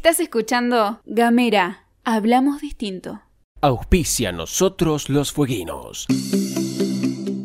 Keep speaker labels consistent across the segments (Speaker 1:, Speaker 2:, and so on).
Speaker 1: Estás escuchando Gamera. Hablamos distinto.
Speaker 2: Auspicia nosotros los fueguinos.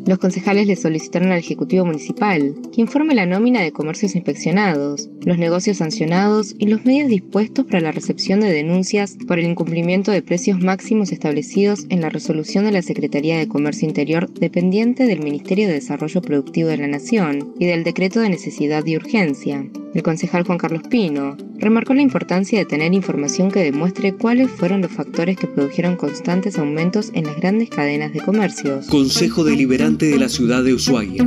Speaker 3: Los concejales le solicitaron al Ejecutivo Municipal que informe la nómina de comercios inspeccionados, los negocios sancionados y los medios dispuestos para la recepción de denuncias por el incumplimiento de precios máximos establecidos en la resolución de la Secretaría de Comercio Interior dependiente del Ministerio de Desarrollo Productivo de la Nación y del Decreto de Necesidad y Urgencia. El concejal Juan Carlos Pino remarcó la importancia de tener información que demuestre cuáles fueron los factores que produjeron constantes aumentos en las grandes cadenas de comercios.
Speaker 4: Consejo Deliberante de la Ciudad de Ushuaia.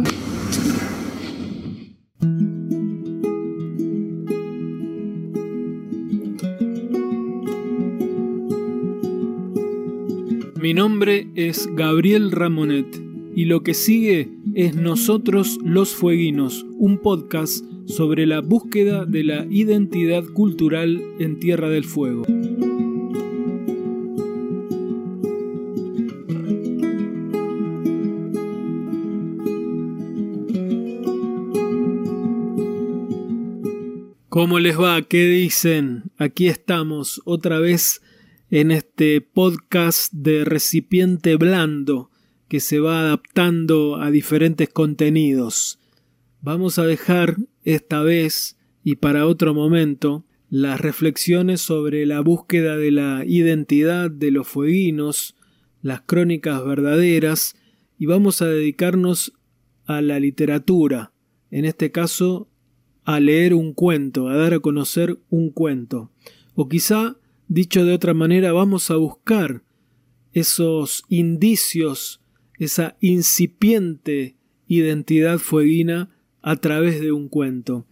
Speaker 5: Mi nombre es Gabriel Ramonet y lo que sigue es Nosotros los Fueguinos, un podcast sobre la búsqueda de la identidad cultural en Tierra del Fuego. ¿Cómo les va? ¿Qué dicen? Aquí estamos otra vez en este podcast de recipiente blando que se va adaptando a diferentes contenidos. Vamos a dejar esta vez y para otro momento las reflexiones sobre la búsqueda de la identidad de los fueguinos, las crónicas verdaderas y vamos a dedicarnos a la literatura, en este caso a leer un cuento, a dar a conocer un cuento. O quizá, dicho de otra manera, vamos a buscar esos indicios, esa incipiente identidad fueguina a través de un cuento.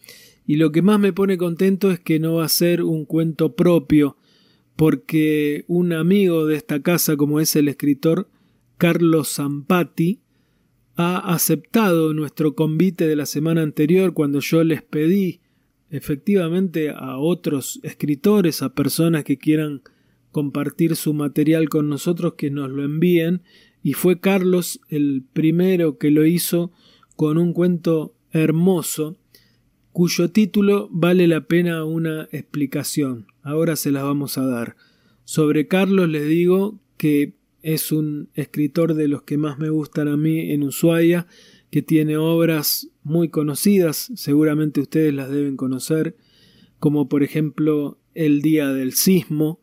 Speaker 5: Y lo que más me pone contento es que no va a ser un cuento propio, porque un amigo de esta casa, como es el escritor Carlos Zampati, ha aceptado nuestro convite de la semana anterior cuando yo les pedí efectivamente a otros escritores, a personas que quieran compartir su material con nosotros, que nos lo envíen, y fue Carlos el primero que lo hizo con un cuento hermoso, cuyo título vale la pena una explicación. Ahora se las vamos a dar. Sobre Carlos les digo que es un escritor de los que más me gustan a mí en Ushuaia, que tiene obras muy conocidas, seguramente ustedes las deben conocer, como por ejemplo El Día del Sismo,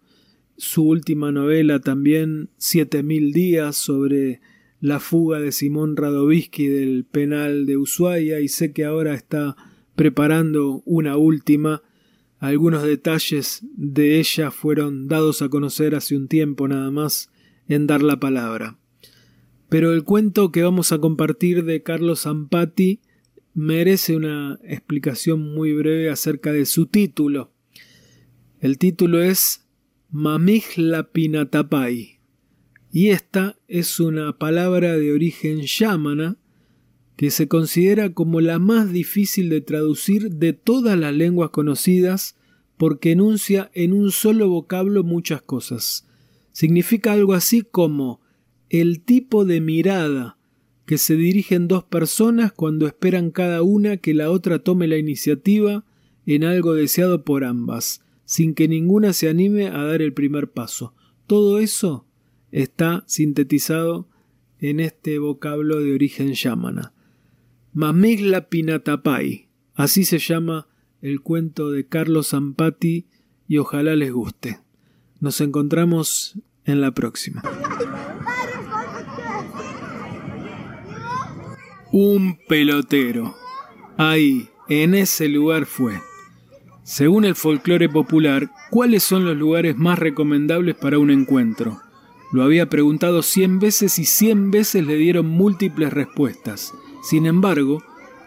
Speaker 5: su última novela también Siete Mil Días sobre la fuga de Simón Radovisky del penal de Ushuaia y sé que ahora está preparando una última. Algunos detalles de ella fueron dados a conocer hace un tiempo nada más en dar la palabra. Pero el cuento que vamos a compartir de Carlos Zampati merece una explicación muy breve acerca de su título. El título es Mamijla Pinatapai, y esta es una palabra de origen yámana que se considera como la más difícil de traducir de todas las lenguas conocidas porque enuncia en un solo vocablo muchas cosas significa algo así como el tipo de mirada que se dirigen dos personas cuando esperan cada una que la otra tome la iniciativa en algo deseado por ambas, sin que ninguna se anime a dar el primer paso. Todo eso está sintetizado en este vocablo de origen yamana. Mamigla Pinatapai, así se llama el cuento de Carlos Zampati y ojalá les guste. Nos encontramos en la próxima. Un pelotero. Ahí, en ese lugar fue. Según el folclore popular, ¿cuáles son los lugares más recomendables para un encuentro? Lo había preguntado cien veces y cien veces le dieron múltiples respuestas. Sin embargo,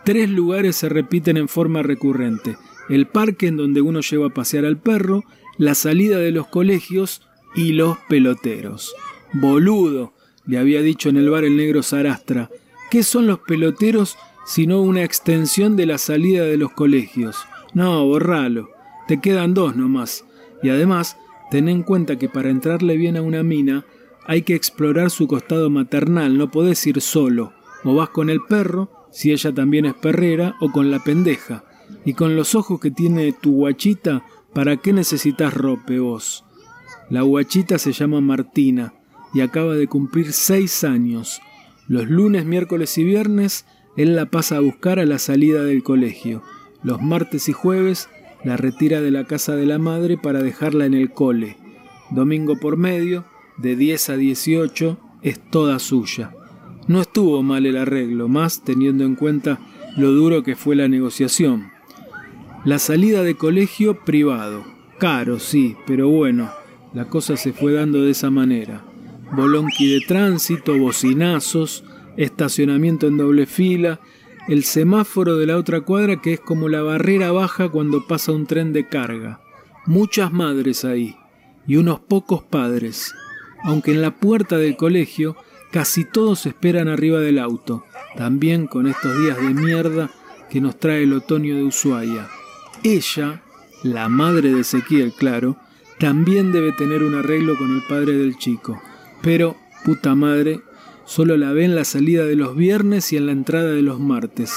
Speaker 5: tres lugares se repiten en forma recurrente. El parque en donde uno lleva a pasear al perro, la salida de los colegios y los peloteros. Boludo, le había dicho en el bar el negro Sarastra. ¿Qué son los peloteros sino una extensión de la salida de los colegios? No, borralo. Te quedan dos nomás. Y además, ten en cuenta que para entrarle bien a una mina hay que explorar su costado maternal, no podés ir solo. O vas con el perro, si ella también es perrera, o con la pendeja. Y con los ojos que tiene tu guachita, ¿Para qué necesitas rope vos? La guachita se llama Martina y acaba de cumplir seis años. Los lunes, miércoles y viernes él la pasa a buscar a la salida del colegio. Los martes y jueves la retira de la casa de la madre para dejarla en el cole. Domingo por medio, de 10 a 18, es toda suya. No estuvo mal el arreglo, más teniendo en cuenta lo duro que fue la negociación. La salida de colegio privado. Caro, sí, pero bueno, la cosa se fue dando de esa manera. Bolonqui de tránsito, bocinazos, estacionamiento en doble fila, el semáforo de la otra cuadra que es como la barrera baja cuando pasa un tren de carga. Muchas madres ahí y unos pocos padres, aunque en la puerta del colegio casi todos esperan arriba del auto, también con estos días de mierda que nos trae el otoño de Ushuaia. Ella, la madre de Ezequiel, claro, también debe tener un arreglo con el padre del chico, pero, puta madre, Solo la ve en la salida de los viernes y en la entrada de los martes.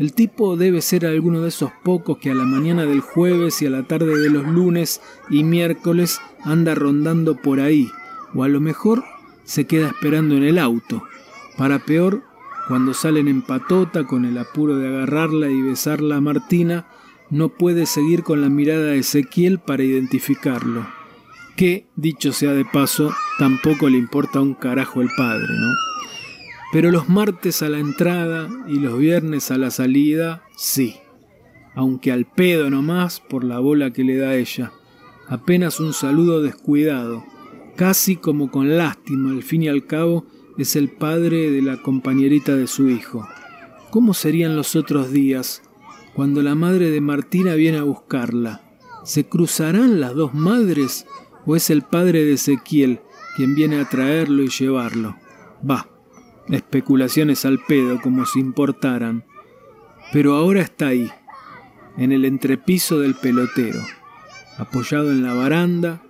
Speaker 5: El tipo debe ser alguno de esos pocos que a la mañana del jueves y a la tarde de los lunes y miércoles anda rondando por ahí, o a lo mejor se queda esperando en el auto. Para peor, cuando salen en patota con el apuro de agarrarla y besarla a Martina, no puede seguir con la mirada de Ezequiel para identificarlo que, dicho sea de paso, tampoco le importa un carajo el padre, ¿no? Pero los martes a la entrada y los viernes a la salida, sí. Aunque al pedo nomás por la bola que le da ella. Apenas un saludo descuidado, casi como con lástima, al fin y al cabo, es el padre de la compañerita de su hijo. ¿Cómo serían los otros días cuando la madre de Martina viene a buscarla? ¿Se cruzarán las dos madres ¿O es el padre de Ezequiel quien viene a traerlo y llevarlo? Va, especulaciones al pedo como si importaran. Pero ahora está ahí, en el entrepiso del pelotero, apoyado en la baranda,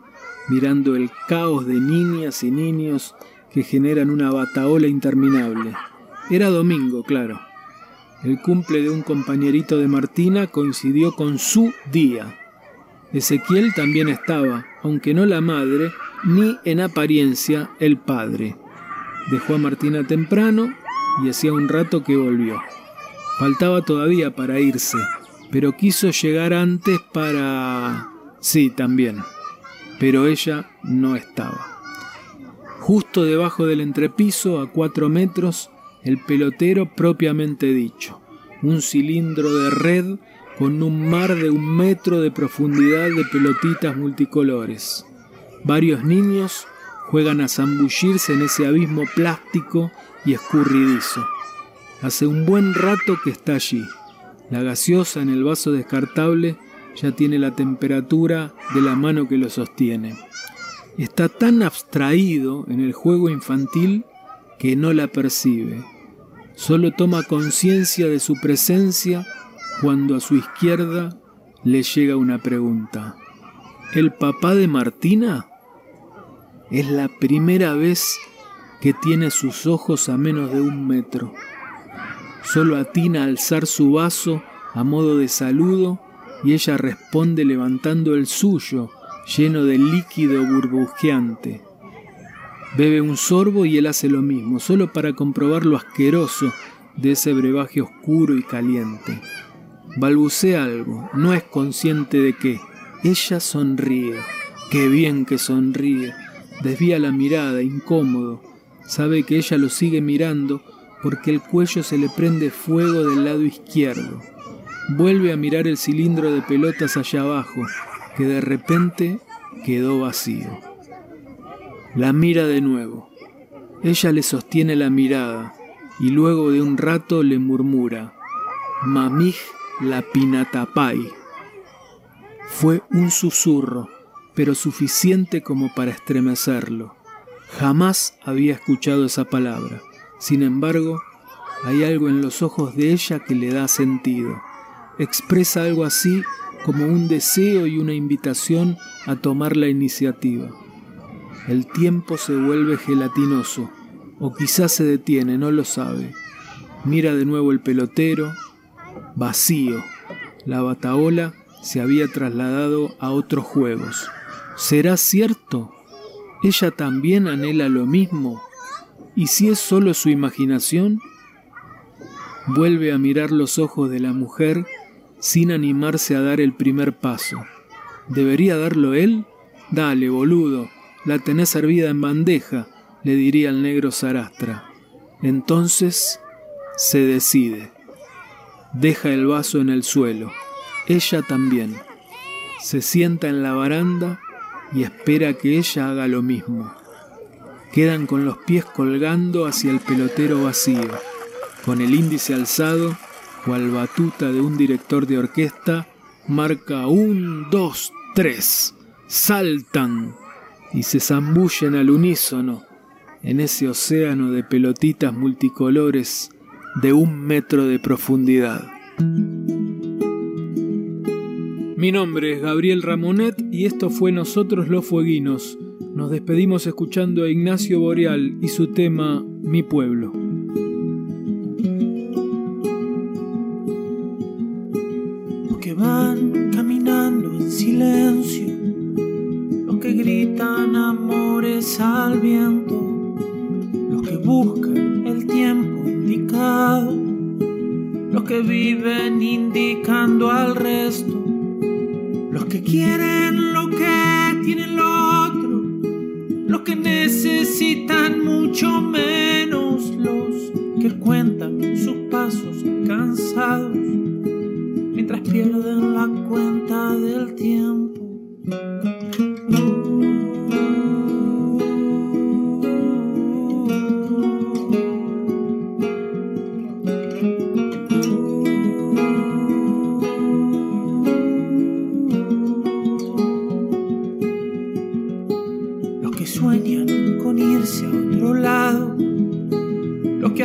Speaker 5: mirando el caos de niñas y niños que generan una bataola interminable. Era domingo, claro. El cumple de un compañerito de Martina coincidió con su día. Ezequiel también estaba, aunque no la madre, ni en apariencia el padre. Dejó a Martina temprano y hacía un rato que volvió. Faltaba todavía para irse, pero quiso llegar antes para... Sí, también. Pero ella no estaba. Justo debajo del entrepiso, a cuatro metros, el pelotero propiamente dicho. Un cilindro de red con un mar de un metro de profundidad de pelotitas multicolores. Varios niños juegan a zambullirse en ese abismo plástico y escurridizo. Hace un buen rato que está allí. La gaseosa en el vaso descartable ya tiene la temperatura de la mano que lo sostiene. Está tan abstraído en el juego infantil que no la percibe. Solo toma conciencia de su presencia cuando a su izquierda le llega una pregunta. ¿El papá de Martina? Es la primera vez que tiene sus ojos a menos de un metro. Solo atina a alzar su vaso a modo de saludo y ella responde levantando el suyo, lleno de líquido burbujeante. Bebe un sorbo y él hace lo mismo, solo para comprobar lo asqueroso de ese brebaje oscuro y caliente. Balbucea algo, no es consciente de qué. Ella sonríe, qué bien que sonríe. Desvía la mirada, incómodo. Sabe que ella lo sigue mirando porque el cuello se le prende fuego del lado izquierdo. Vuelve a mirar el cilindro de pelotas allá abajo, que de repente quedó vacío. La mira de nuevo. Ella le sostiene la mirada y luego de un rato le murmura, Mamij la Pinatapai. Fue un susurro, pero suficiente como para estremecerlo. Jamás había escuchado esa palabra. Sin embargo, hay algo en los ojos de ella que le da sentido. Expresa algo así como un deseo y una invitación a tomar la iniciativa. El tiempo se vuelve gelatinoso, o quizás se detiene, no lo sabe. Mira de nuevo el pelotero, vacío. La bataola se había trasladado a otros juegos. ¿Será cierto? ¿Ella también anhela lo mismo? ¿Y si es solo su imaginación? Vuelve a mirar los ojos de la mujer sin animarse a dar el primer paso. ¿Debería darlo él? Dale, boludo, la tenés servida en bandeja, le diría el negro Sarastra. Entonces se decide. Deja el vaso en el suelo. Ella también. Se sienta en la baranda y espera que ella haga lo mismo. Quedan con los pies colgando hacia el pelotero vacío, con el índice alzado, cual batuta de un director de orquesta, marca un, dos, tres. Saltan y se zambullen al unísono en ese océano de pelotitas multicolores de un metro de profundidad. Mi nombre es Gabriel Ramonet y esto fue Nosotros los Fueguinos. Nos despedimos escuchando a Ignacio Boreal y su tema Mi pueblo.
Speaker 6: Put your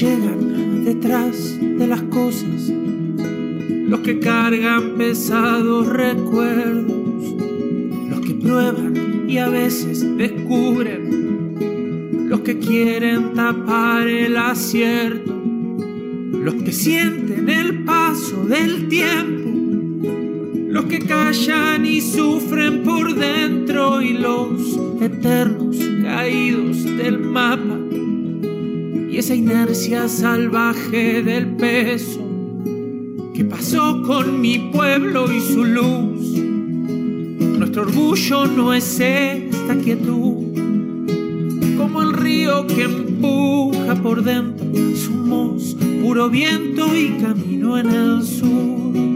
Speaker 6: Llegan detrás de las cosas, los que cargan pesados recuerdos, los que prueban y a veces descubren, los que quieren tapar el acierto, los que sienten el paso del tiempo, los que callan y sufren por dentro y los eternos caídos del mapa esa inercia salvaje del peso. ¿Qué pasó con mi pueblo y su luz? Nuestro orgullo no es esta quietud, como el río que empuja por dentro. Somos puro viento y camino en el sur.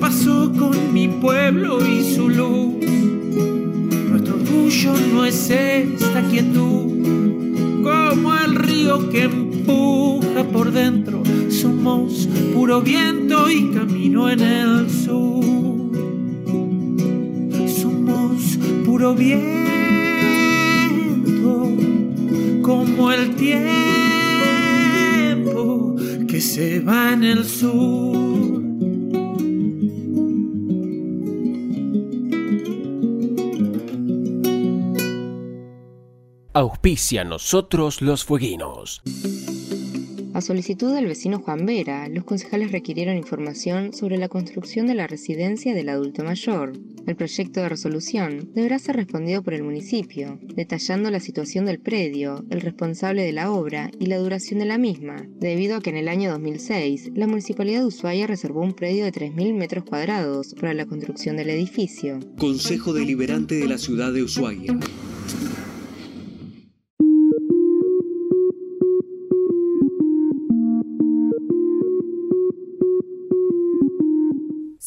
Speaker 6: ¿Qué pasó con mi pueblo y su luz? Nuestro orgullo no es esta quietud, como el río que empuja por dentro. Somos puro viento y camino en el sur. Somos puro viento, como el tiempo que se va en el sur.
Speaker 2: Auspicia nosotros los fueguinos.
Speaker 3: A solicitud del vecino Juan Vera, los concejales requirieron información sobre la construcción de la residencia del adulto mayor. El proyecto de resolución deberá ser respondido por el municipio, detallando la situación del predio, el responsable de la obra y la duración de la misma, debido a que en el año 2006 la Municipalidad de Ushuaia reservó un predio de 3.000 metros cuadrados para la construcción del edificio.
Speaker 4: Consejo Deliberante de la Ciudad de Ushuaia.